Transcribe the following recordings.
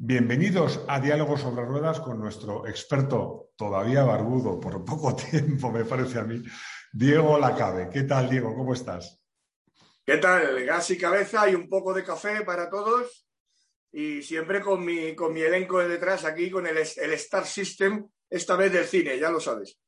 Bienvenidos a Diálogos sobre Ruedas con nuestro experto, todavía barbudo, por poco tiempo me parece a mí, Diego Lacabe. ¿Qué tal, Diego? ¿Cómo estás? ¿Qué tal? Gas y cabeza y un poco de café para todos. Y siempre con mi, con mi elenco de detrás aquí, con el, el Star System, esta vez del cine, ya lo sabes.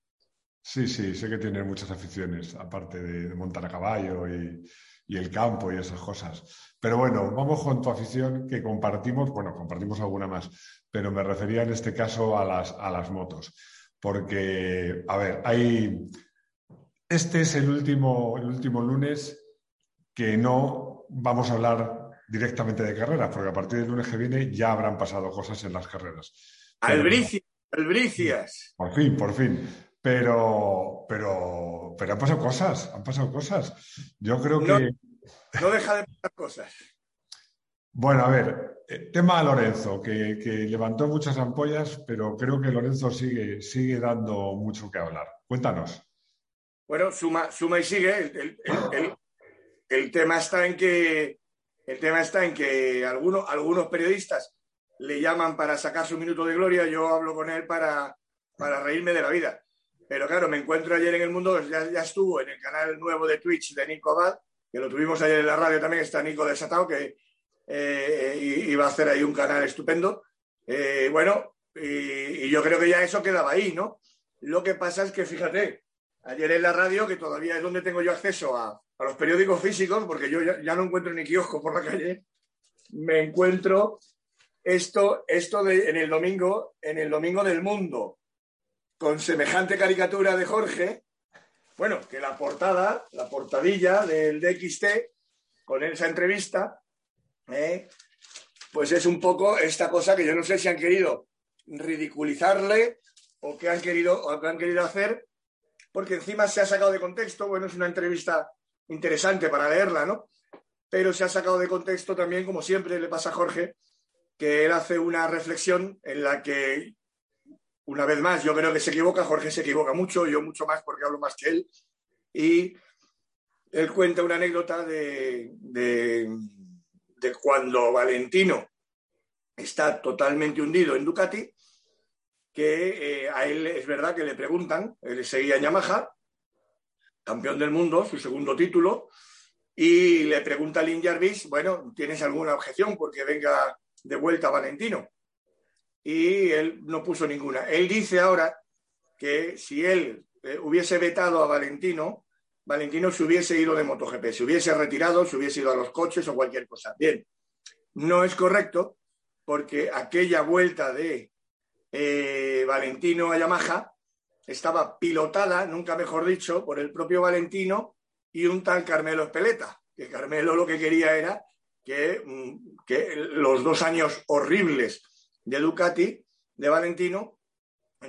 Sí, sí, sé que tienes muchas aficiones, aparte de, de montar a caballo y, y el campo y esas cosas. Pero bueno, vamos con tu afición que compartimos, bueno, compartimos alguna más, pero me refería en este caso a las, a las motos. Porque, a ver, hay. Este es el último, el último lunes que no vamos a hablar directamente de carreras, porque a partir del lunes que viene ya habrán pasado cosas en las carreras. Albricias, albricias. Por fin, por fin. Pero, pero, pero han pasado cosas, han pasado cosas. Yo creo No. que. No deja de pasar cosas. Bueno, a ver, eh, tema a Lorenzo, que, que levantó muchas ampollas, pero creo que Lorenzo sigue, sigue dando mucho que hablar. Cuéntanos. Bueno, suma, suma y sigue. El, el- el- el- el tema está en que el tema está en que algunos, algunos periodistas le llaman para sacar su minuto de gloria. Yo hablo con él para, para reírme de la vida. Pero claro, me encuentro ayer en el mundo, ya, estuvo en el canal nuevo de Twitch de Nico Abad, que lo tuvimos ayer en la radio también, está Nico Desatado, que eh, y- iba a hacer ahí un canal estupendo. Eh, bueno, y, yo creo que ya eso quedaba ahí, ¿no? Lo que pasa es que, fíjate, ayer en la radio, que todavía es donde tengo yo acceso a, los periódicos físicos, porque yo ya, no encuentro ni kiosco por la calle, me encuentro esto, esto en el domingo, en el domingo del mundo, con semejante caricatura de Jorge, bueno, que la portada, la portadilla del DXT, con esa entrevista, ¿eh? pues es un poco esta cosa que yo no sé si han querido ridiculizarle o qué han querido, o qué han querido hacer, porque encima se ha sacado de contexto, bueno, es una entrevista interesante para leerla, ¿no? Pero se ha sacado de contexto también, como siempre le pasa a Jorge, que él hace una reflexión en la que, una vez más, yo creo que se equivoca, Jorge se equivoca mucho, yo mucho más porque hablo más que él, y él cuenta una anécdota de, de, cuando Valentino está totalmente hundido en Ducati, que eh, a él es verdad que le preguntan, él seguía en Yamaha, campeón del mundo, su segundo título, y le pregunta a Lynn Jarvis, bueno, ¿tienes alguna objeción porque venga de vuelta Valentino? Y él no puso ninguna. Él dice ahora que si él eh, hubiese vetado a Valentino, Valentino se hubiese ido de MotoGP, se hubiese retirado, se hubiese ido a los coches o cualquier cosa. Bien, no es correcto porque aquella vuelta de eh, Valentino a Yamaha estaba pilotada, nunca mejor dicho, por el propio Valentino y un tal Carmelo Espeleta, que Carmelo lo que quería era que, mm, que los dos años horribles de Ducati, de Valentino,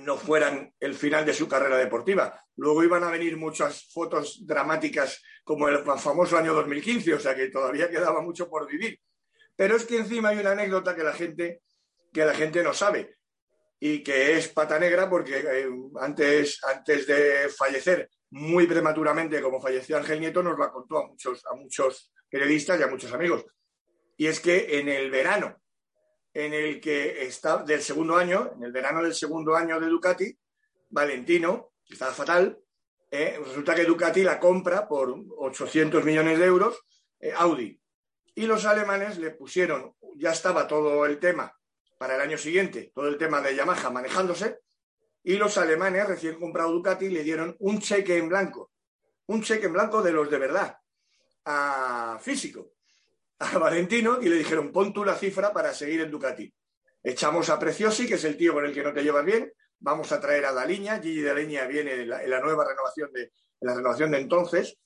no fueran el final de su carrera deportiva. Luego iban a venir muchas fotos dramáticas como el famoso año 2015, o sea que todavía quedaba mucho por vivir. Pero es que encima hay una anécdota que la gente, que la gente no sabe y que es pata negra porque eh, antes, antes de fallecer muy prematuramente, como falleció Ángel Nieto, nos la contó a muchos, a muchos periodistas y a muchos amigos. Y es que en el verano en el que está del segundo año, en el verano del segundo año de Ducati, Valentino, que estaba fatal, eh, resulta que Ducati la compra por 800 millones de euros eh, Audi. Y los alemanes le pusieron, ya estaba todo el tema para el año siguiente, todo el tema de Yamaha manejándose, y los alemanes, recién comprado Ducati, le dieron un cheque en blanco, un cheque en blanco de los de verdad, a físico, a Valentino, y le dijeron, pon tú la cifra para seguir en Ducati. Echamos a Preciosi, que es el tío con el que no te llevas bien, vamos a traer a Daliña, Gigi Daliña viene en la, nueva renovación de, la renovación de entonces,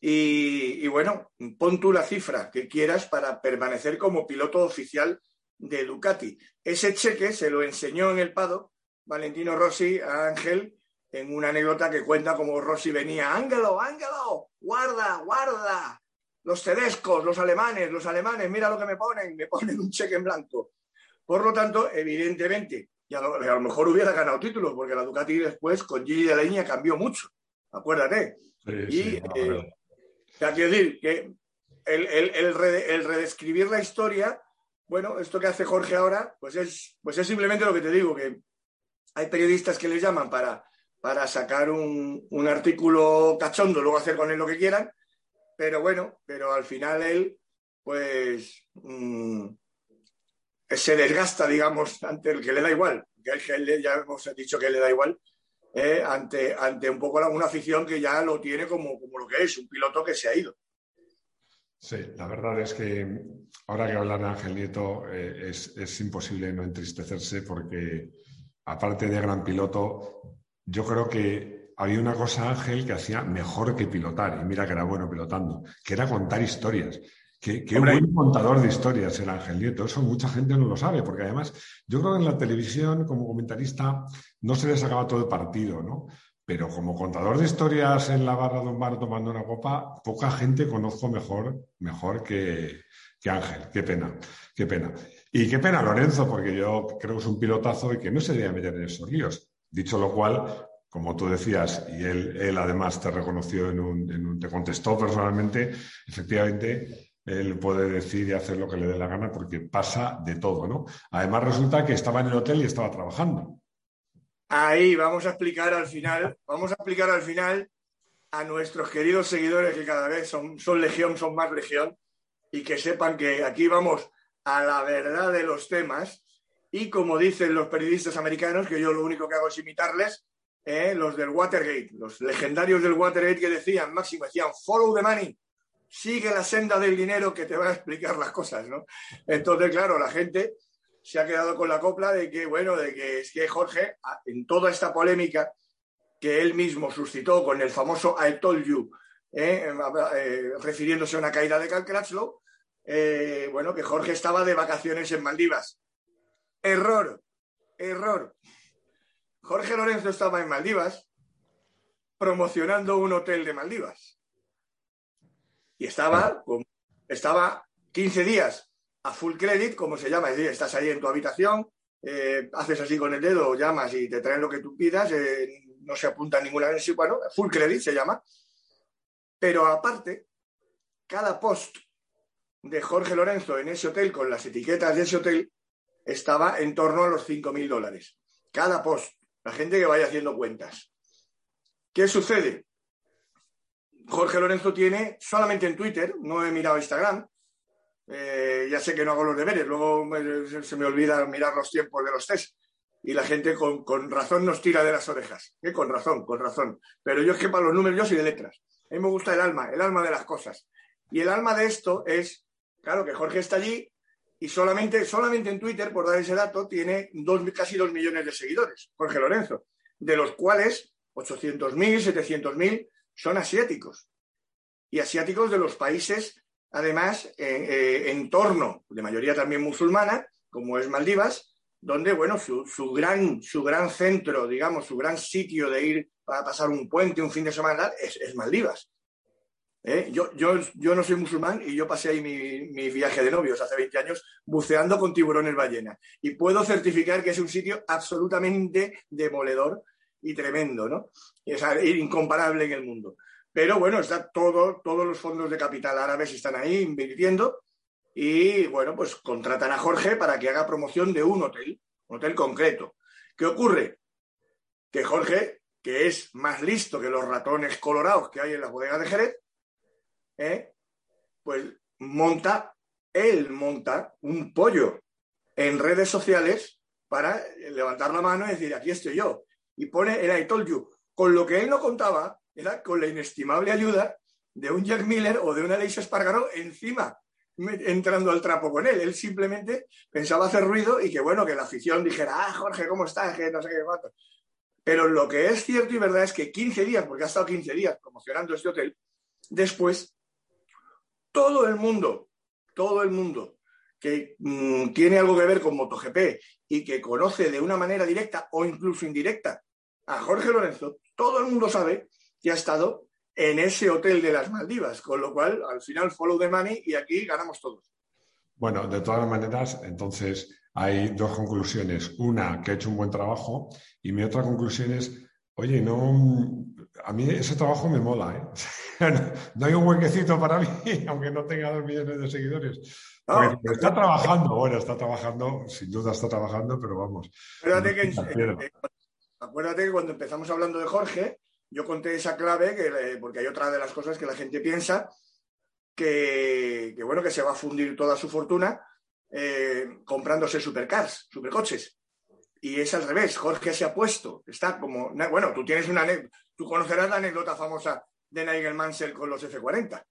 y, y, bueno, pon tú la cifra que quieras para permanecer como piloto oficial de Ducati. Ese cheque se lo enseñó en el Pado Valentino Rossi a Ángel en una anécdota que cuenta como Rossi venía, Ángelo, Ángelo, guarda, guarda, los tedescos, los alemanes, los alemanes, mira lo que me ponen, me ponen un cheque en blanco. Por lo tanto, evidentemente, y a lo, mejor hubiera ganado títulos, porque la Ducati después con Gigi de la Línea cambió mucho, acuérdate. y, eh, quiero decir que el, el, redescribir la historia, bueno, esto que hace Jorge ahora, pues es, pues es simplemente lo que te digo, que hay periodistas que les llaman para, para sacar un, artículo cachondo, luego hacer con él lo que quieran, pero bueno, pero al final él, pues, mm, se desgasta, digamos, ante el que le da igual, que él, ya hemos dicho que le da igual, eh, ante, ante un poco una afición que ya lo tiene como, como lo que es, un piloto que se ha ido. Sí, la verdad es que ahora que hablar de Ángel Nieto eh, es, es, imposible no entristecerse porque aparte de gran piloto, yo creo que había una cosa, Ángel, que hacía mejor que pilotar, y mira que era bueno pilotando, que era contar historias. Qué, buen contador de historias el Ángel Nieto. Eso mucha gente no lo sabe, porque además yo creo que en la televisión, como comentarista, no se le sacaba todo el partido, ¿no? Pero como contador de historias en la barra de un bar tomando una copa, poca gente conozco mejor, mejor que, que Ángel. Qué pena, qué pena. Y qué pena Lorenzo, porque yo creo que es un pilotazo y que no se debe meter en esos líos. Dicho lo cual, como tú decías, y él, él además te reconoció en un, te contestó personalmente, efectivamente, él puede decir y hacer lo que le dé la gana porque pasa de todo, ¿no? Además resulta que estaba en el hotel y estaba trabajando. Ahí vamos a explicar al final, vamos a explicar al final a nuestros queridos seguidores que cada vez son, son legión, son más legión, y que sepan que aquí vamos a la verdad de los temas y como dicen los periodistas americanos, que yo lo único que hago es imitarles, eh, los del Watergate, los legendarios del Watergate que decían, máximo, decían, follow the money, sigue la senda del dinero que te va a explicar las cosas, ¿no? Entonces, claro, la gente se ha quedado con la copla de que, bueno, de que es que Jorge, en toda esta polémica que él mismo suscitó con el famoso I told you, eh, eh, refiriéndose a una caída de Cal Crutchlow, bueno, que Jorge estaba de vacaciones en Maldivas. Error, error. Jorge Lorenzo estaba en Maldivas promocionando un hotel de Maldivas. Y estaba, estaba 15 días a full credit, como se llama, es decir, estás ahí en tu habitación, eh, haces así con el dedo, llamas y te traen lo que tú pidas, eh, no se apunta ninguna vez, bueno, full credit se llama. Pero aparte, cada post de Jorge Lorenzo en ese hotel con las etiquetas de ese hotel estaba en torno a los 5.000 dólares. Cada post, la gente que vaya haciendo cuentas. ¿Qué sucede? Jorge Lorenzo tiene solamente en Twitter, no he mirado Instagram, eh, ya sé que no hago los deberes, luego se me olvida mirar los tiempos de los test y la gente con, razón nos tira de las orejas, ¿eh? con razón, con razón. Pero yo es que para los números yo soy de letras. A mí me gusta el alma, el alma de las cosas. Y el alma de esto es Claro que Jorge está allí y solamente, solamente en Twitter, por dar ese dato, tiene dos, casi dos millones de seguidores, Jorge Lorenzo, de los cuales 800.000, 700.000 son asiáticos. Y asiáticos de los países, además, eh, en torno, de mayoría también musulmana, como es Maldivas, donde, bueno, su, gran, su gran centro, digamos, su gran sitio de ir para pasar un puente, un fin de semana, es Maldivas. ¿Eh? Yo, yo, yo, no soy musulmán y yo pasé ahí mi, viaje de novios hace 20 años buceando con tiburones ballena. Y puedo certificar que es un sitio absolutamente demoledor y tremendo, ¿no? Es incomparable en el mundo. Pero bueno, está todo, todos los fondos de capital árabes están ahí invirtiendo y bueno, pues contratan a Jorge para que haga promoción de un hotel, un hotel concreto. ¿Qué ocurre? Que Jorge, que es más listo que los ratones colorados que hay en las bodegas de Jerez, ¿eh? pues monta, él monta un pollo en redes sociales para levantar la mano y decir, aquí estoy yo. Y pone el I told you. Con lo que él no contaba era con la inestimable ayuda de un Jack Miller o de una Aleix Espargaró encima, entrando al trapo con él. Él simplemente pensaba hacer ruido y que bueno, que la afición dijera, ah, Jorge, ¿cómo estás? No sé qué cuánto. Pero lo que es cierto y verdad es que 15 días, porque ha estado 15 días promocionando este hotel, después todo el mundo, todo el mundo que mm, tiene algo que ver con MotoGP y que conoce de una manera directa o incluso indirecta a Jorge Lorenzo, todo el mundo sabe que ha estado en ese hotel de las Maldivas, con lo cual al final follow the money y aquí ganamos todos. Bueno, de todas maneras, entonces hay dos conclusiones. Una, que ha hecho un buen trabajo y mi otra conclusión es, oye, no, a mí ese trabajo me mola, ¿eh? no, hay un huequecito para mí, aunque no tenga dos millones de seguidores. está trabajando, bueno, está trabajando, sin duda está trabajando, pero vamos. Acuérdate que, acuérdate que cuando empezamos hablando de Jorge, yo conté esa clave, que, porque hay otra de las cosas que la gente piensa, que, bueno, que se va a fundir toda su fortuna eh, comprándose supercars, supercoches. Y es al revés, Jorge se ha puesto, está como, bueno, tú tienes una, tú conocerás la anécdota famosa de Nigel Mansell con los F40.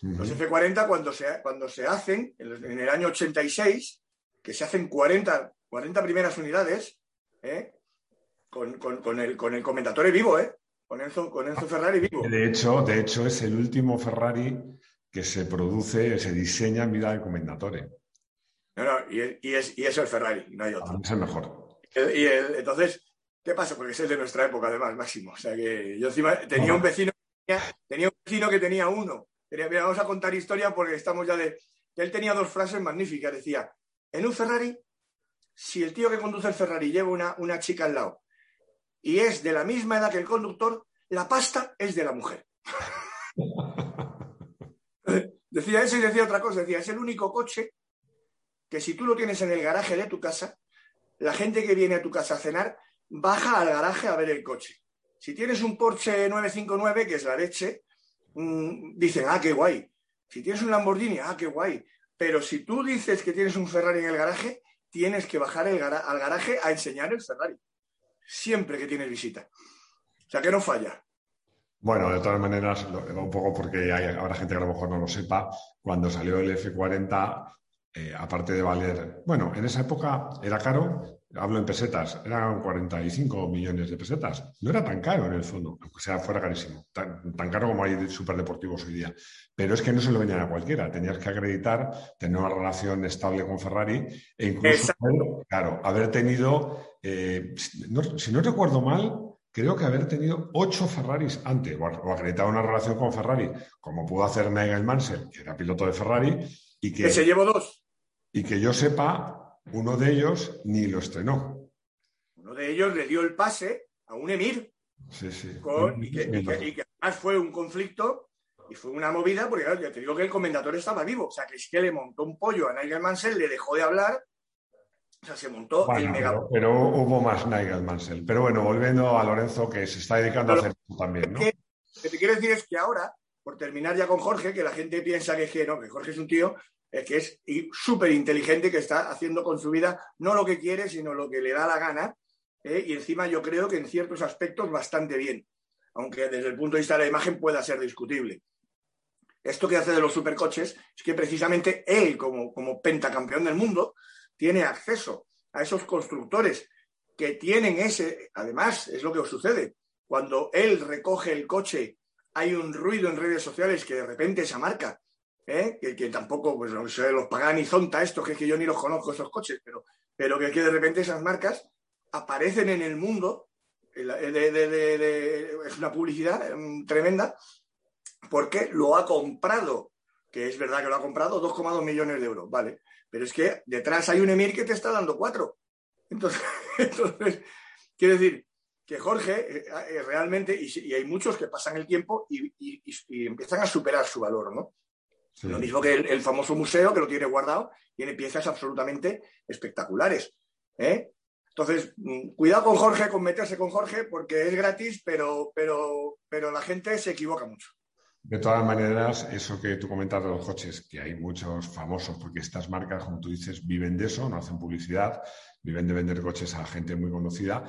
Los F40 cuando se, cuando se hacen, en el año 86, que se hacen 40, 40 primeras unidades, ¿eh? con, el, con el comentatore vivo, ¿eh? con, Enzo, con Enzo Ferrari vivo. De hecho, de hecho, es el último Ferrari que se produce, se diseña en vida del comendatore. No, no, y, es, y es el Ferrari, no hay otro. Es el mejor. Y entonces, ¿qué pasa? Porque ese es de nuestra época, además, Máximo. O sea que yo encima tenía un vecino, tenía, un vecino que tenía uno. vamos a contar historia porque estamos ya de. Él tenía dos frases magníficas. Decía: en un Ferrari, si el tío que conduce el Ferrari lleva una, una chica al lado y es de la misma edad que el conductor, la pasta es de la mujer. decía eso y decía otra cosa. Decía: es el único coche que si tú lo tienes en el garaje de tu casa, la gente que viene a tu casa a cenar baja al garaje a ver el coche. Si tienes un Porsche 959, que es la leche, mm, dicen, ah, qué guay. Si tienes un Lamborghini, ah, qué guay. Pero si tú dices que tienes un Ferrari en el garaje, tienes que bajar al garaje a enseñar el Ferrari. Siempre que tienes visita. O sea, que no falla. Bueno, de todas maneras, un poco porque hay, habrá gente que a lo mejor no lo sepa, cuando salió el F40 eh, aparte de valer, bueno, en esa época era caro, hablo en pesetas, eran 45 millones de pesetas. No era tan caro en el fondo, aunque sea fuera carísimo, tan, caro como hay superdeportivos hoy día. Pero es que no se lo venían a cualquiera, tenías que acreditar, tener una relación estable con Ferrari e incluso, claro, haber tenido, eh, si no recuerdo mal, creo que haber tenido ocho Ferraris antes, o, acreditar una relación con Ferrari, como pudo hacer Nigel Mansell, que era piloto de Ferrari, y que... Que se llevó dos. Y que yo sepa, uno de ellos ni lo estrenó. Uno de ellos le dio el pase a un emir. Sí, sí. y, que, además fue un conflicto y fue una movida, porque ya te digo que el comendador estaba vivo. O sea, que es que le montó un pollo a Nigel Mansell, le dejó de hablar. O sea, se montó el mega. Pero, hubo más Nigel Mansell. Pero bueno, volviendo a Lorenzo, que se está dedicando a hacer eso también, ¿no? Lo que te quiero decir es que ahora, por terminar ya con Jorge, que la gente piensa que, que, no, que Jorge es un tío que es súper inteligente, que está haciendo con su vida no lo que quiere, sino lo que le da la gana. ¿eh? Y encima yo creo que en ciertos aspectos bastante bien, aunque desde el punto de vista de la imagen pueda ser discutible. Esto que hace de los supercoches es que precisamente él, como, como pentacampeón del mundo, tiene acceso a esos constructores que tienen ese, además, es lo que os sucede. Cuando él recoge el coche, hay un ruido en redes sociales que de repente esa marca ¿eh? que, tampoco, pues no sé, los Zonta, estos, que es que yo ni los conozco esos coches, pero, pero que, de repente esas marcas aparecen en el mundo, es una publicidad mm, tremenda, porque lo ha comprado, que es verdad que lo ha comprado, 2,2 millones de euros, ¿vale? Pero es que detrás hay un Emir que te está dando cuatro. Entonces, entonces quiero decir que Jorge eh, eh, realmente, y, hay muchos que pasan el tiempo y, empiezan a superar su valor, ¿no? Lo mismo que el, famoso museo que lo tiene guardado, tiene piezas absolutamente espectaculares. ¿eh? Entonces, mm, cuidado con Jorge, con meterse con Jorge, porque es gratis, pero, pero, pero la gente se equivoca mucho. De todas maneras, eso que tú comentas de los coches, que hay muchos famosos, porque estas marcas, como tú dices, viven de eso, no hacen publicidad, viven de vender coches a gente muy conocida,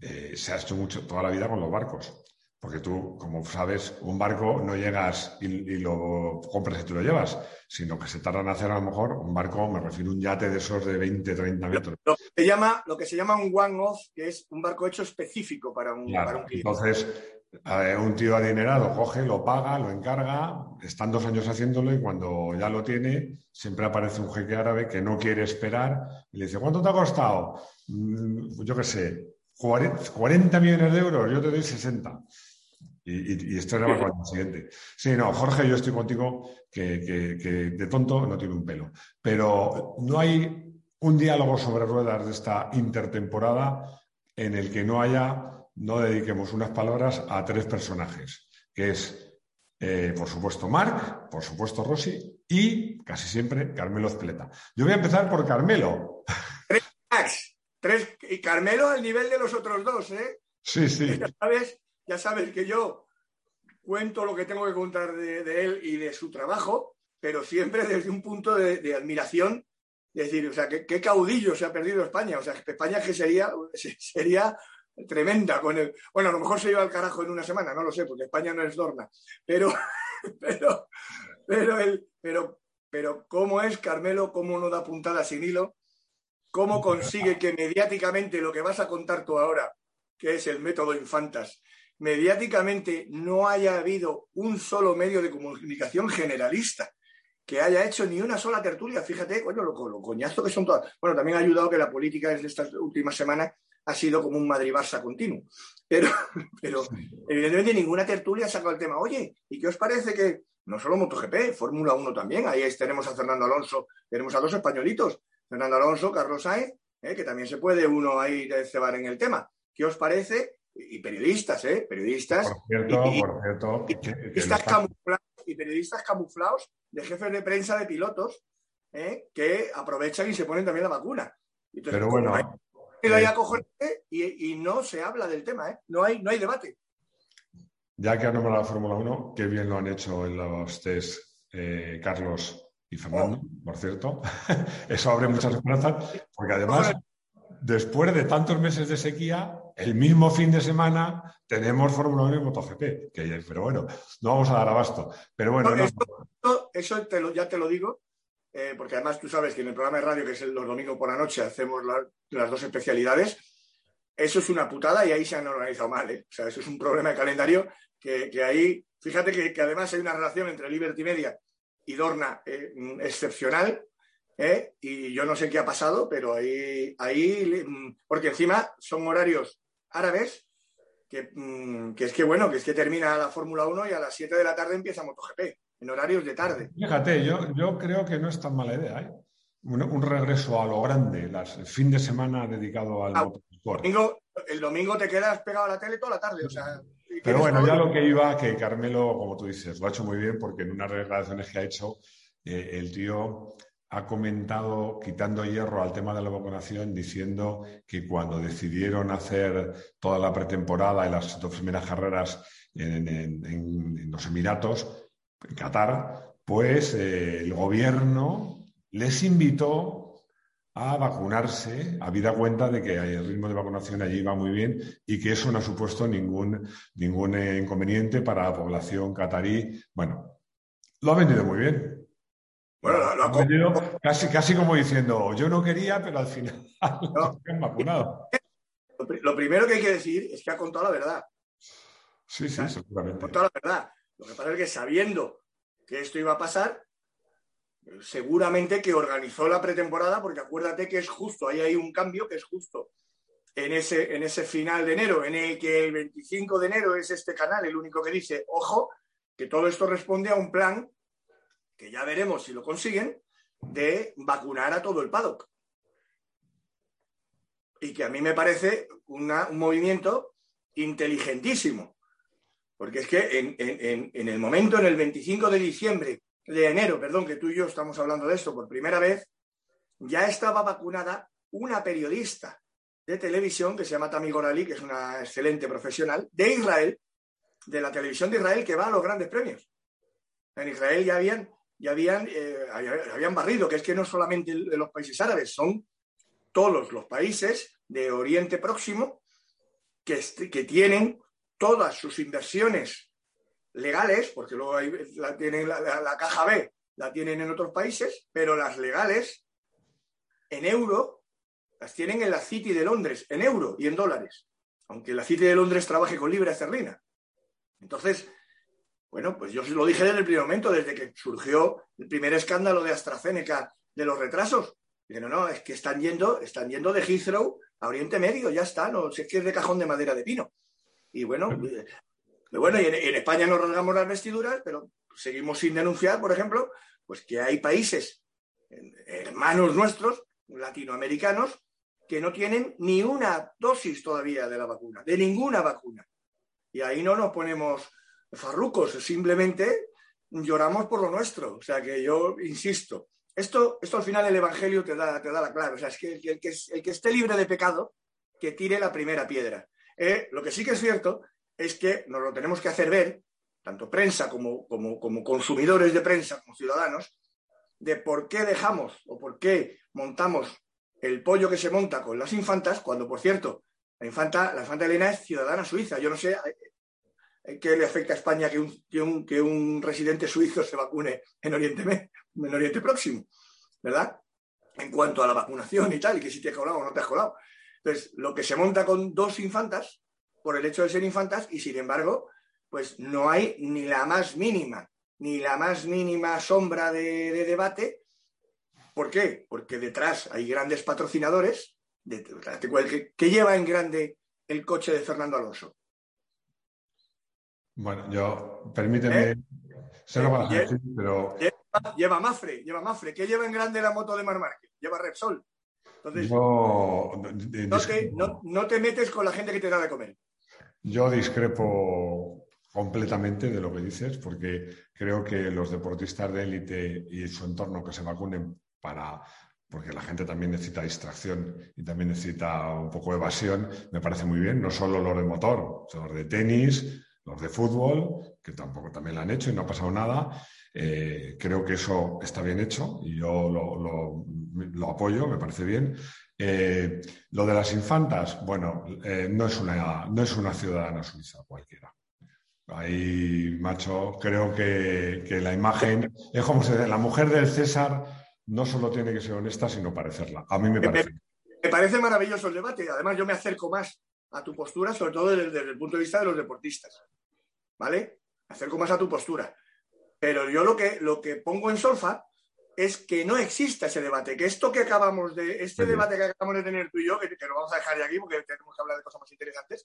eh, se ha hecho mucho toda la vida con los barcos Porque tú, como sabes, un barco no llegas y, lo compras y tú lo llevas, sino que se tardan en hacer a lo mejor un barco, me refiero a un yate de esos de 20, 30 metros. Lo, que, se llama, lo que se llama un one-off, que es un barco hecho específico para un, para un cliente. Entonces, un tío adinerado coge, lo paga, lo encarga, están dos años haciéndolo y cuando ya lo tiene, siempre aparece un jeque árabe que no quiere esperar y le dice, ¿cuánto te ha costado? Mm, yo qué sé, 40 millones de euros, yo te doy 60. Y, esto era para el siguiente. Sí, no, Jorge, yo estoy contigo que, de tonto no tiene un pelo. Pero no hay un diálogo sobre ruedas de esta intertemporada en el que no haya, no dediquemos unas palabras a tres personajes, que es, eh, por supuesto, Marc, por supuesto, Rossi y casi siempre Carmelo Zpleta. Yo voy a empezar por Carmelo. Tres, tres, y Carmelo al nivel de los otros dos, ¿eh? Sí, sí. Ya sabes, ya sabes que yo cuento lo que tengo que contar de, él y de su trabajo, pero siempre desde un punto de, admiración. Es decir, o sea, ¿qué, caudillo se ha perdido España. O sea, España que sería, sería tremenda con él. Bueno, a lo mejor se iba al carajo en una semana, no lo sé, porque España no es Dorna. Pero, pero, pero, él, pero, pero cómo es Carmelo, cómo no da puntada sin hilo, cómo consigue que mediáticamente lo que vas a contar tú ahora, que es el método Infantas, mediáticamente no haya habido un solo medio de comunicación generalista que haya hecho ni una sola tertulia. Fíjate, coño, lo, coñazo que son todas. Bueno, también ha ayudado que la política desde estas últimas semanas ha sido como un Madrid-Barça continuo. Pero, pero evidentemente ninguna tertulia ha sacado el tema. Oye, ¿y qué os parece que no solo MotoGP, Fórmula 1 también? Ahí tenemos a Fernando Alonso, tenemos a dos españolitos, Fernando Alonso, Carlos Sainz, eh, que también se puede uno ahí cebar en el tema. ¿Qué os parece y periodistas, ¿eh? Periodistas. Por cierto, y, por cierto. Y, periodistas camuflados, y periodistas camuflados de jefes de prensa de pilotos ¿eh? que aprovechan y se ponen también la vacuna. Pero bueno. Eh, y, no se habla del tema, ¿eh? No hay, no hay debate. Ya que han nombrado la Fórmula 1, qué bien lo han hecho en los test eh, Carlos y Fernando, oh. por cierto. Eso abre muchas esperanzas, porque además después de tantos meses de sequía, el mismo fin de semana tenemos Fórmula 1 y MotoGP. Que, pero bueno, no vamos a dar abasto. Pero bueno, eso, ya te lo digo, eh, porque además tú sabes que en el programa de radio, que es el, los domingos por la noche, hacemos las dos especialidades. Eso es una putada y ahí se han organizado mal. ¿eh? O sea, eso es un problema de calendario que, ahí, fíjate que, además hay una relación entre Liberty Media y Dorna eh, excepcional ¿eh? y yo no sé qué ha pasado, pero ahí, ahí, porque encima son horarios árabes, que, mm, que, es que bueno, que es que termina la Fórmula 1 y a las 7 de la tarde empieza MotoGP, en horarios de tarde. Fíjate, yo, yo creo que no es tan mala idea, ¿eh? un, regreso a lo grande, las, el fin de semana dedicado al ah, domingo, el domingo te quedas pegado a la tele toda la tarde, o sea... Pero bueno, ya lo que iba, que Carmelo, como tú dices, lo ha hecho muy bien porque en unas declaraciones que ha hecho, eh, el tío ha comentado, quitando hierro al tema de la vacunación, diciendo que cuando decidieron hacer toda la pretemporada y las dos primeras carreras en, los Emiratos, en Qatar, pues eh, el gobierno les invitó a vacunarse, habida cuenta de que el ritmo de vacunación allí va muy bien y que eso no ha supuesto ningún, ningún inconveniente para la población catarí. Bueno, lo ha vendido muy bien. Bueno, lo, casi, casi como diciendo, yo no quería, pero al final no. han vacunado. Lo primero que hay que decir es que ha contado la verdad. Sí, sí, seguramente. Ha contado la verdad. Lo que pasa es que sabiendo que esto iba a pasar, seguramente que organizó la pretemporada, porque acuérdate que es justo, ahí hay un cambio que es justo en ese, en ese final de enero, en el que el 25 de enero es este canal el único que dice, ojo, que todo esto responde a un plan que ya veremos si lo consiguen, de vacunar a todo el paddock. Y que a mí me parece un movimiento inteligentísimo. Porque es que en, el momento, en el 25 de diciembre, de enero, perdón, que tú y yo estamos hablando de esto por primera vez, ya estaba vacunada una periodista de televisión que se llama Tami Gorali, que es una excelente profesional, de Israel, de la televisión de Israel, que va a los grandes premios. En Israel ya habían y habían, eh, habían barrido, que es que no solamente de los países árabes, son todos los países de Oriente Próximo que, tienen todas sus inversiones legales, porque luego la, tienen la, caja B, la tienen en otros países, pero las legales en euro las tienen en la City de Londres, en euro y en dólares, aunque la City de Londres trabaje con libra esterlina. Entonces, bueno, pues yo lo dije desde el primer momento, desde que surgió el primer escándalo de AstraZeneca de los retrasos. Dije, no, no, es que están yendo, están yendo de Heathrow a Oriente Medio, ya está, no, si es que es de cajón de madera de pino. Y bueno, eh, bueno, y en, España nos rasgamos las vestiduras, pero seguimos sin denunciar, por ejemplo, pues que hay países, hermanos nuestros, latinoamericanos, que no tienen ni una dosis todavía de la vacuna, de ninguna vacuna. Y ahí no nos ponemos farrucos, simplemente lloramos por lo nuestro. O sea que yo insisto, esto, esto al final el Evangelio te da, te da la clave. O sea, es que el, que esté libre de pecado, que tire la primera piedra. Eh, lo que sí que es cierto es que nos lo tenemos que hacer ver, tanto prensa como, como, consumidores de prensa, como ciudadanos, de por qué dejamos o por qué montamos el pollo que se monta con las infantas, cuando, por cierto, la infanta, la infanta Elena es ciudadana suiza. Yo no sé eh, eh, qué le afecta a España que un, que un, residente suizo se vacune en Oriente, en Oriente Próximo, ¿verdad? En cuanto a la vacunación y tal, y que si te has colado o no te has colado. Entonces, lo que se monta con dos infantas, por el hecho de ser infantas y sin embargo, pues no hay ni la más mínima, ni la más mínima sombra de, debate. ¿Por qué? Porque detrás hay grandes patrocinadores. De, que, lleva en grande el coche de Fernando Alonso? Bueno, yo, permíteme, ¿Eh? decir, pero... Lleva, Mafre, lleva Mafre. ¿Qué lleva en grande la moto de Mar Márquez? Lleva Repsol. Entonces, no, no, te metes con la gente que te da de comer. Yo discrepo completamente de lo que dices, porque creo que los deportistas de élite y su entorno que se vacunen para porque la gente también necesita distracción y también necesita un poco de evasión, me parece muy bien, no solo los de motor, los de tenis, los de fútbol, que tampoco también lo han hecho y no ha pasado nada. Eh, creo que eso está bien hecho y yo lo apoyo, me parece bien. Eh, lo de las infantas, bueno, eh, no, es una, no es una ciudadana suiza cualquiera. Ahí, macho, creo que, la imagen es como se la mujer del César no solo tiene que ser honesta, sino parecerla. A mí me parece. Me, parece maravilloso el debate. Además, yo me acerco más a tu postura, sobre todo desde, el punto de vista de los deportistas. ¿Vale? Acerco más a tu postura. Pero yo lo que, lo que pongo en solfa es que no exista ese debate, que esto que acabamos de, este debate que acabamos de tener tú y yo, que, lo vamos a dejar de aquí porque tenemos que hablar de cosas más interesantes,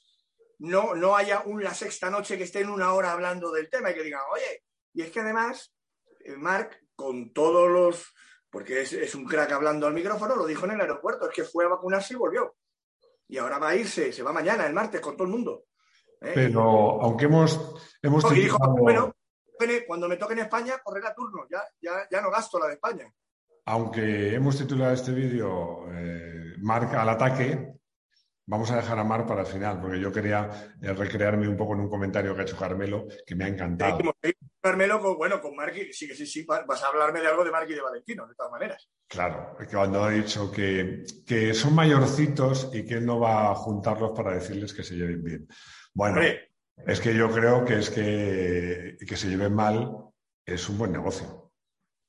no, no haya una sexta noche que esté en una hora hablando del tema y que digan, oye, y es que además, eh, Marc, con todos los, porque es, un crack hablando al micrófono, lo dijo en el aeropuerto, es que fue a vacunarse y volvió. Y ahora va a irse, se va mañana, el martes, con todo el mundo. ¿Eh? Pero aunque hemos... hemos bueno, cuando me toque en España, correr a turno, ya, ya, no gasto la de España. Aunque hemos titulado este vídeo eh, Marca al ataque, vamos a dejar a Mar para el final, porque yo quería eh, recrearme un poco en un comentario que ha hecho Carmelo, que me ha encantado. Carmelo, con, bueno, con Marqui, sí, sí, sí, vas a hablarme de algo de Marqui y de Valentino, de todas maneras. Claro, cuando ha dicho que, que son mayorcitos y que él no va a juntarlos para decirles que se lleven bien. Bueno, es que yo creo que es que, que se lleven mal es un buen negocio.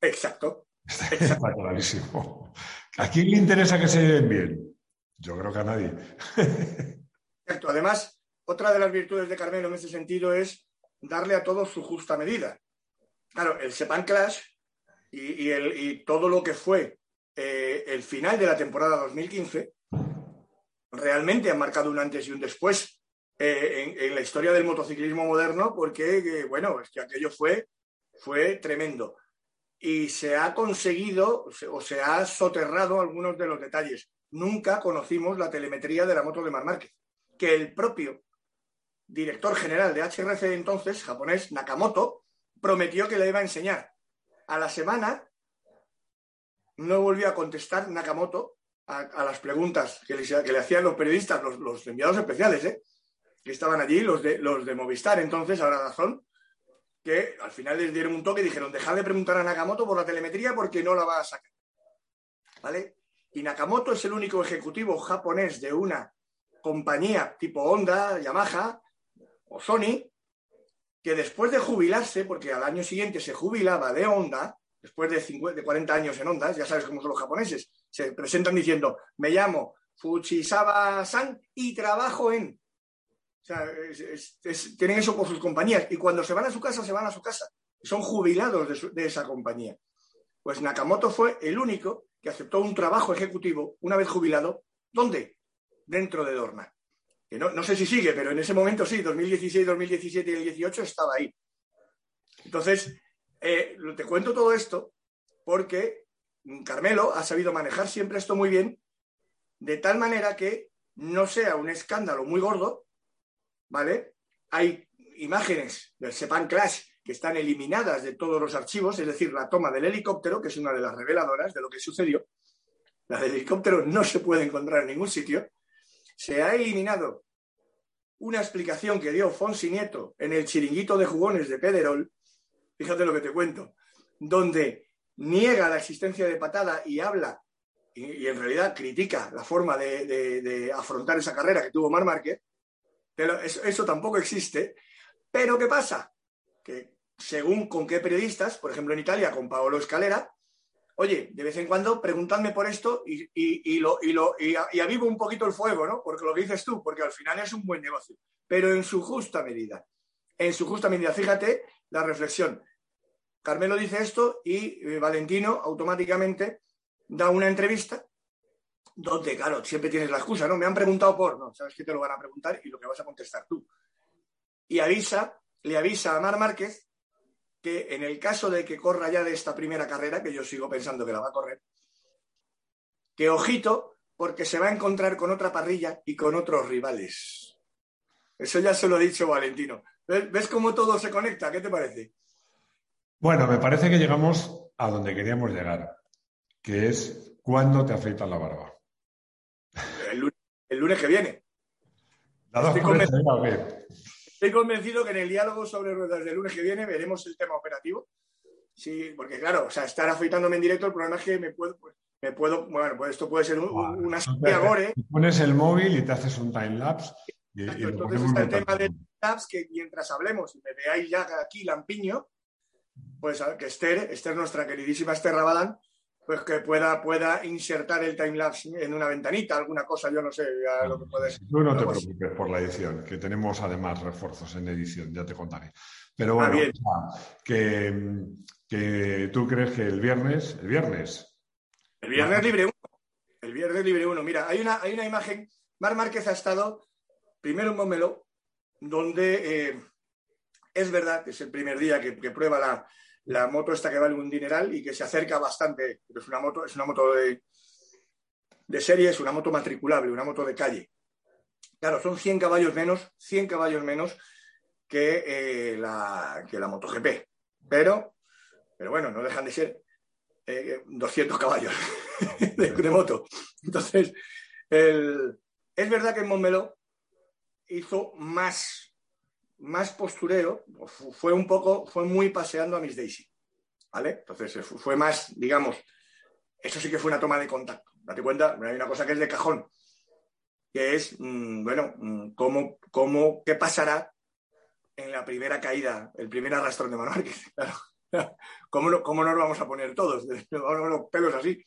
Exacto. Está, clarísimo. ¿A quién le interesa que se lleven bien? Yo creo que a nadie. Exacto. Además, otra de las virtudes de Carmelo en ese sentido es darle a todos su justa medida. Claro, el Sepan Clash y, el, todo lo que fue eh, el final de la temporada 2015 realmente han marcado un antes y un después eh, en, la historia del motociclismo moderno porque, bueno, es que aquello fue, fue tremendo. Y se ha conseguido o se ha soterrado algunos de los detalles. Nunca conocimos la telemetría de la moto de Mar Márquez, que el propio director general de HRC entonces, japonés, Nakamoto, prometió que le iba a enseñar. A la semana no volvió a contestar Nakamoto a, las preguntas que le, que le, hacían los periodistas, los, los enviados especiales, ¿eh? Que estaban allí, los de, los de Movistar, entonces, ahora razón, que al final les dieron un toque y dijeron, dejad de preguntar a Nakamoto por la telemetría porque no la va a sacar. ¿Vale? Y Nakamoto es el único ejecutivo japonés de una compañía tipo Honda, Yamaha, o Sony, que después de jubilarse, porque al año siguiente se jubilaba de Honda, después de, 50, de 40 años en Honda, ya sabes cómo son los japoneses, se presentan diciendo, me llamo Fujisawa-san y trabajo en... O sea, tienen eso por sus compañías y cuando se van a su casa, se van a su casa. Son jubilados de esa compañía. Pues Nakamoto fue el único que aceptó un trabajo ejecutivo una vez jubilado. ¿Dónde? Dentro de Dorna no, sé si sigue, pero en ese momento sí, 2016, 2017 y el 18 estaba ahí. Entonces, eh, te cuento todo esto porque Carmelo ha sabido manejar siempre esto muy bien, de tal manera que no sea un escándalo muy gordo, ¿vale? Hay imágenes del Sepan Crash que están eliminadas de todos los archivos, es decir, la toma del helicóptero, que es una de las reveladoras de lo que sucedió. La del helicóptero no se puede encontrar en ningún sitio se ha eliminado una explicación que dio Fonsi Nieto en el chiringuito de jugones de Pederol, fíjate lo que te cuento, donde niega la existencia de patada y habla, y, en realidad critica la forma de, afrontar esa carrera que tuvo Mar Márquez, pero eso, eso tampoco existe. Pero ¿qué pasa? Que según con qué periodistas, por ejemplo en Italia con Paolo Escalera, oye, de vez en cuando preguntadme por esto y, lo, y, avivo un poquito el fuego, ¿no? Porque lo dices tú, porque al final es un buen negocio, pero en su justa medida. En su justa medida, fíjate la reflexión. Carmelo dice esto y eh, Valentino automáticamente da una entrevista donde, claro, siempre tienes la excusa, ¿no? Me han preguntado por, no, sabes que te lo van a preguntar y lo que vas a contestar tú. Y avisa, le avisa a Mar Márquez que en el caso de que corra ya de esta primera carrera, que yo sigo pensando que la va a correr, que ojito, porque se va a encontrar con otra parrilla y con otros rivales. Eso ya se lo he dicho Valentino. ¿Ves, cómo todo se conecta? ¿Qué te parece? Bueno, me parece que llegamos a donde queríamos llegar, que es cuándo te afeitas la barba. El lunes, que viene. Estoy convencido que en el diálogo sobre ruedas del lunes que viene veremos el tema operativo. Sí, porque claro, o sea, estar afeitándome en directo, el problema es que me puedo, pues, me puedo bueno, pues esto puede ser un, una gore. Pones el móvil y te haces un time lapse. entonces está el tema del lapse que mientras hablemos y me veáis ya aquí lampiño, pues que Esther, Esther, nuestra queridísima Esther Rabadán, pues que pueda, pueda insertar el timelapse en una ventanita, alguna cosa, yo no sé, lo que puede ser. Tú no te preocupes por la edición, que tenemos además refuerzos en edición, ya te contaré. Pero bueno, que, que, tú crees que el viernes, el viernes. El viernes libre uno. El viernes libre uno. Mira, hay una, hay una imagen. Mar Márquez ha estado primero en Momelo, donde eh, es verdad que es el primer día que prueba la, la moto esta que vale un dineral y que se acerca bastante, es una moto, es una moto de, de serie, es una moto matriculable, una moto de calle. Claro, son 100 caballos menos, 100 caballos menos que, eh, la, que la MotoGP. Pero, pero bueno, no dejan de ser 200 eh, caballos de, moto. Entonces, es verdad que en hizo más más postureo, fue un poco, fue muy paseando a Miss Daisy. ¿Vale? Entonces fue más, digamos, eso sí que fue una toma de contacto. Date cuenta, hay una cosa que es de cajón, que es, mm, bueno, mm, ¿cómo, cómo, ¿qué pasará en la primera caída, el primer arrastrón de? Claro, ¿cómo, ¿cómo nos vamos a poner todos? los pelos así,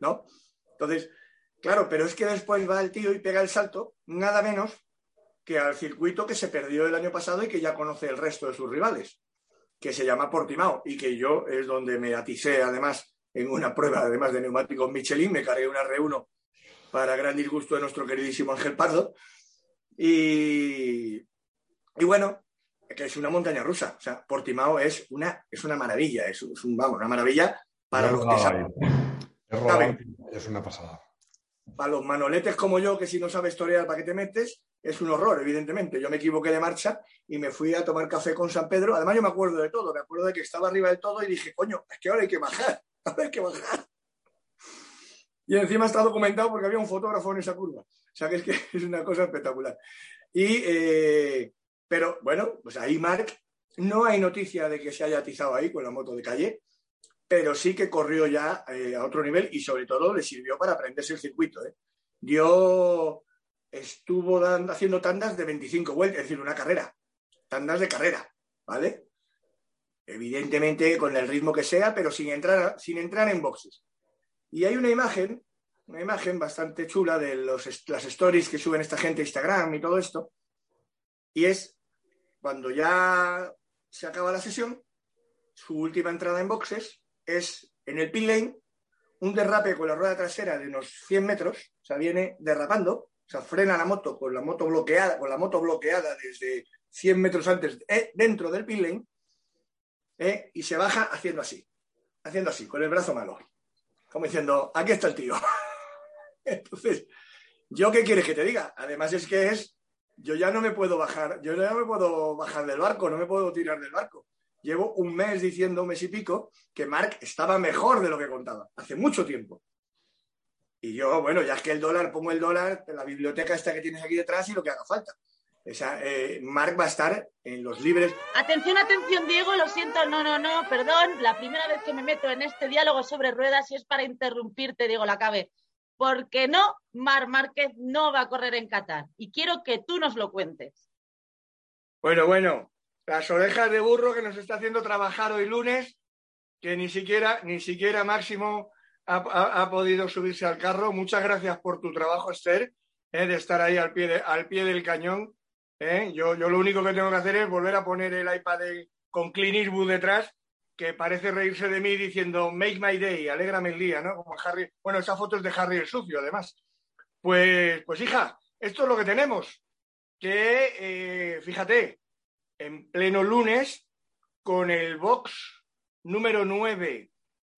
¿no? Entonces, claro, pero es que después va el tío y pega el salto, nada menos que al circuito que se perdió el año pasado y que ya conoce el resto de sus rivales, que se llama Portimao y que yo es donde me atisé además en una prueba, además de neumáticos Michelin, me cargué una R1 para gran disgusto de nuestro queridísimo Ángel Pardo. Y, y bueno, que es una montaña rusa. O sea, Portimao es una, es una maravilla, es, un, vamos, una maravilla para los que saben. Es una pasada. Para los manoletes como yo, que si no sabes torear, ¿para qué te metes? Es un horror, evidentemente. Yo me equivoqué de marcha y me fui a tomar café con San Pedro. Además, yo me acuerdo de todo. Me acuerdo de que estaba arriba del todo y dije, coño, es que ahora hay que bajar. Ahora hay que bajar. Y encima está documentado porque había un fotógrafo en esa curva. O sea, que es que es una cosa espectacular. Y, eh, pero bueno, pues ahí Mark, no hay noticia de que se haya atizado ahí con la moto de calle, pero sí que corrió ya eh, a otro nivel y sobre todo le sirvió para aprenderse el circuito. ¿eh? Dio estuvo haciendo tandas de 25 vueltas, es decir, una carrera. tandas de carrera, ¿vale? Evidentemente con el ritmo que sea, pero sin entrar, sin entrar en boxes. Y hay una imagen, una imagen bastante chula de los, las stories que suben esta gente a Instagram y todo esto. Y es cuando ya se acaba la sesión, su última entrada en boxes es en el pit lane, un derrape con la rueda trasera de unos 100 metros, o sea, viene derrapando, o sea, frena la moto con la moto bloqueada, con la moto bloqueada desde 100 metros antes eh, dentro del pit eh, y se baja haciendo así, haciendo así, con el brazo malo, como diciendo, aquí está el tío. Entonces, ¿yo qué quieres que te diga? Además es que es, yo ya no me puedo bajar, yo ya no me puedo bajar del barco, no me puedo tirar del barco llevo un mes diciendo, un mes y pico, que Mark estaba mejor de lo que contaba, hace mucho tiempo. Y yo, bueno, ya es que el dólar, pongo el dólar la biblioteca esta que tienes aquí detrás y lo que haga falta. Esa, eh, Mark va a estar en los libres. Atención, atención, Diego, lo siento, no, no, no, perdón. La primera vez que me meto en este diálogo sobre ruedas y es para interrumpirte, Diego Lacabe. Porque no, Mar Márquez no va a correr en Qatar. Y quiero que tú nos lo cuentes. Bueno, bueno, las orejas de burro que nos está haciendo trabajar hoy lunes, que ni siquiera, ni siquiera Máximo ha, podido subirse al carro. Muchas gracias por tu trabajo, Esther, eh, de estar ahí al pie, del cañón. Eh. Yo, yo lo único que tengo que hacer es volver a poner el iPad con Clint Eastwood detrás, que parece reírse de mí diciendo Make my day, alégrame el día, ¿no? Como Harry. Bueno, esa foto es de Harry el sucio, además. Pues, pues hija, esto es lo que tenemos. Que, eh, fíjate, en pleno lunes con el box número 9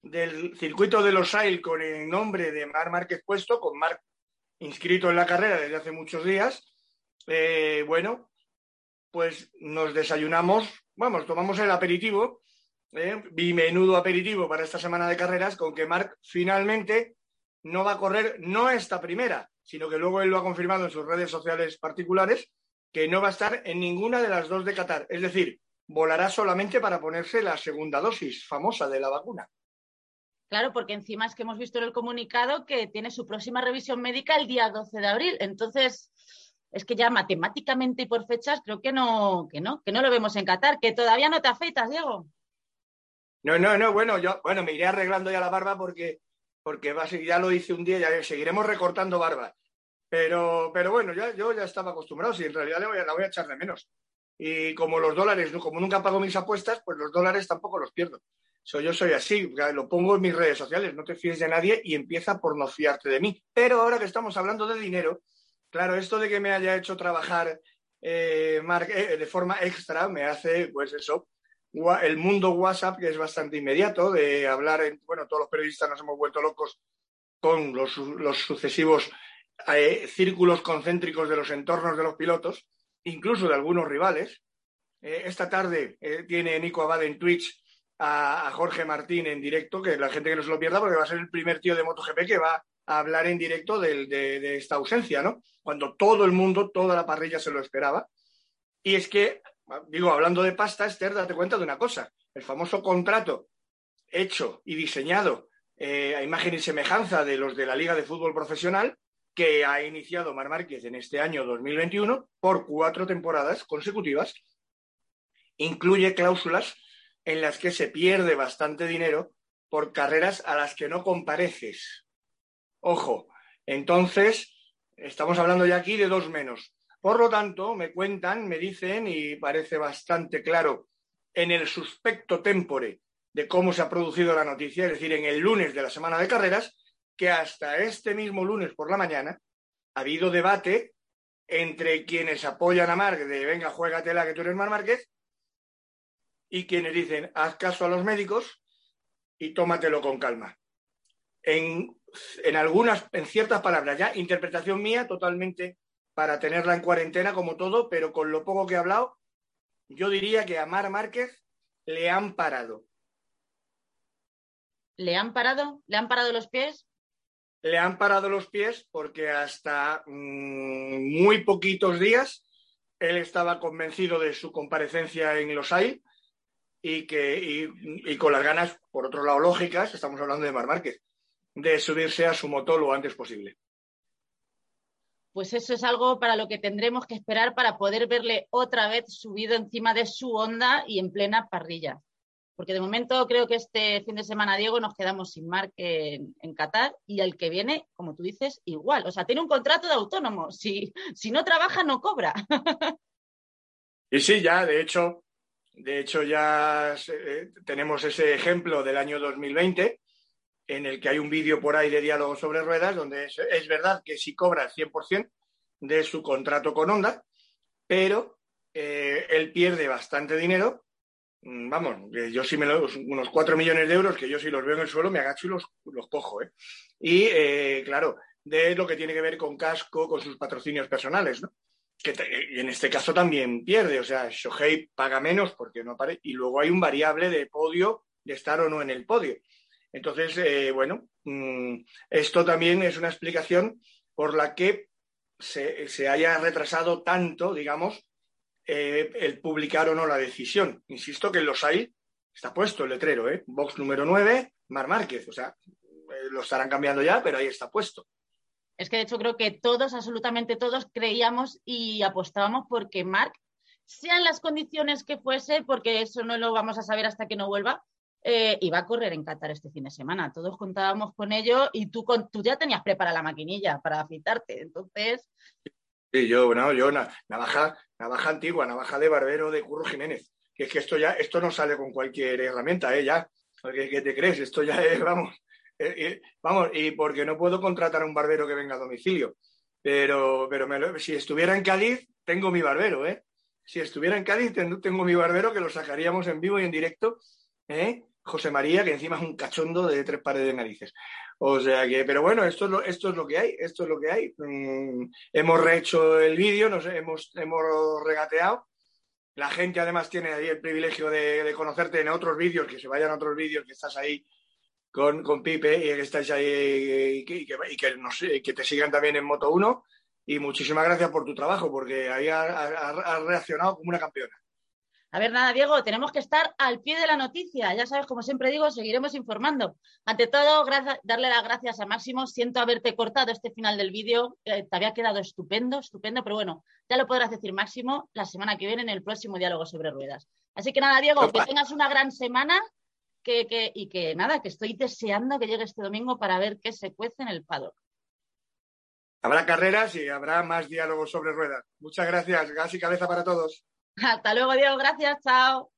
del circuito de los AIL con el nombre de Mar Márquez puesto, con Marc inscrito en la carrera desde hace muchos días. Eh, bueno, pues nos desayunamos, vamos, tomamos el aperitivo, eh, menudo aperitivo para esta semana de carreras, con que Marc finalmente no va a correr, no esta primera, sino que luego él lo ha confirmado en sus redes sociales particulares, que no va a estar en ninguna de las dos de Qatar. Es decir, volará solamente para ponerse la segunda dosis famosa de la vacuna. Claro, porque encima es que hemos visto en el comunicado que tiene su próxima revisión médica el día 12 de abril. Entonces, es que ya matemáticamente y por fechas creo que no, que no, que no lo vemos en Qatar, que todavía no te afeitas, Diego. No, no, no, bueno, yo, bueno, me iré arreglando ya la barba porque, porque ya lo hice un día, ya seguiremos recortando barba. Pero, pero bueno, ya, yo ya estaba acostumbrado, si en realidad la voy a echar de menos. Y como los dólares, como nunca pago mis apuestas, pues los dólares tampoco los pierdo. Yo soy así, lo pongo en mis redes sociales, no te fíes de nadie y empieza por no fiarte de mí. Pero ahora que estamos hablando de dinero, claro, esto de que me haya hecho trabajar eh, eh, de forma extra me hace, pues eso, el mundo WhatsApp, que es bastante inmediato, de hablar, en, bueno, todos los periodistas nos hemos vuelto locos con los, los sucesivos eh, círculos concéntricos de los entornos de los pilotos, incluso de algunos rivales. Esta tarde tiene Nico Abad en Twitch a, Jorge Martín en directo, que la gente que no se lo pierda, porque va a ser el primer tío de MotoGP que va a hablar en directo de, esta ausencia, ¿no? Cuando todo el mundo, toda la parrilla se lo esperaba. Y es que, digo, hablando de pasta, Esther, date cuenta de una cosa. El famoso contrato hecho y diseñado a imagen y semejanza de los de la Liga de Fútbol Profesional que ha iniciado Mar Márquez en este año 2021 por cuatro temporadas consecutivas, incluye cláusulas en las que se pierde bastante dinero por carreras a las que no compareces. Ojo, entonces estamos hablando ya aquí de dos menos. Por lo tanto, me cuentan, me dicen, y parece bastante claro en el suspecto tempore de cómo se ha producido la noticia, es decir, en el lunes de la semana de carreras, que hasta este mismo lunes por la mañana ha habido debate entre quienes apoyan a Marc de venga, juégatela que tú eres Mar Márquez y quienes dicen haz caso a los médicos y tómatelo con calma. En, en algunas, en ciertas palabras, ya interpretación mía totalmente para tenerla en cuarentena como todo, pero con lo poco que he hablado, yo diría que a Mar Márquez le han parado. ¿Le han parado? ¿Le han parado los pies? le han parado los pies porque hasta mm, muy poquitos días él estaba convencido de su comparecencia en los AI y, que, y, con las ganas, por otro lado, lógicas, estamos hablando de Mar Márquez, de subirse a su moto lo antes posible. pues eso es algo para lo que tendremos que esperar para poder verle otra vez subido encima de su onda y en plena parrilla. Porque de momento creo que este fin de semana, Diego, nos quedamos sin Marc en, Qatar y el que viene, como tú dices, igual. O sea, tiene un contrato de autónomo. Si, si no trabaja, no cobra. y sí, ya, de hecho, de hecho ya eh, tenemos ese ejemplo del año 2020 en el que hay un vídeo por ahí de diálogo sobre ruedas, donde es, verdad que sí cobra el 100% de su contrato con Honda, pero eh, él pierde bastante dinero. Mm, vamos, yo sí me lo, unos 4 millones de euros que yo si los veo en el suelo me agacho y los, los cojo. ¿eh? Y eh, claro, de lo que tiene que ver con casco, con sus patrocinios personales, ¿no? Que en este caso también pierde, o sea, Shohei paga menos porque no aparece, y luego hay un variable de podio, de estar o no en el podio. Entonces, eh, bueno, mm, esto también es una explicación por la que se, haya retrasado tanto, digamos, eh, el publicar o no la decisión. Insisto que los hay, está puesto el letrero, ¿eh? Box número 9, Mar Márquez. O sea, eh, lo estarán cambiando ya, pero ahí está puesto. Es que de hecho creo que todos, absolutamente todos, creíamos y apostábamos porque Marc, sean las condiciones que fuese, porque eso no lo vamos a saber hasta que no vuelva, eh, iba a correr en Qatar este fin de semana. Todos contábamos con ello y tú, tú ya tenías preparada la maquinilla para afeitarte. Entonces. Sí, yo, no, yo, navaja, navaja antigua, navaja de barbero de Curro Jiménez. Que es que esto ya, esto no sale con cualquier herramienta, ¿eh? Ya. ¿Qué, te crees? Esto ya es, vamos. Eh, eh, vamos, y porque no puedo contratar a un barbero que venga a domicilio. Pero, pero si estuviera en Cádiz, tengo mi barbero, ¿eh? Si estuviera en Cádiz, tengo mi barbero que lo sacaríamos en vivo y en directo, ¿eh? José María, que encima es un cachondo de tres pares de narices. O sea que, pero bueno, esto es lo, esto es lo que hay, esto es lo que hay. Mm, hemos rehecho el vídeo, nos hemos, hemos regateado. La gente además tiene ahí el privilegio de, conocerte en otros vídeos, que se vayan a otros vídeos, que estás ahí con, con Pipe y que estáis ahí y que, y que, te sigan también en Moto 1. Y muchísimas gracias por tu trabajo, porque ahí has reaccionado como una campeona. A ver, nada, Diego, tenemos que estar al pie de la noticia. Ya sabes, como siempre digo, seguiremos informando. Ante todo, darle las gracias a Máximo. Siento haberte cortado este final del vídeo. te había quedado estupendo, estupendo, pero bueno, ya lo podrás decir Máximo la semana que viene en el próximo diálogo sobre ruedas. Así que nada, Diego, que tengas una gran semana y que nada, que estoy deseando que llegue este domingo para ver qué se cuece en el paddock. Habrá carreras y habrá más diálogos sobre ruedas. Muchas gracias. Gas y cabeza para todos. Hasta luego, Diego. Gracias. Chao.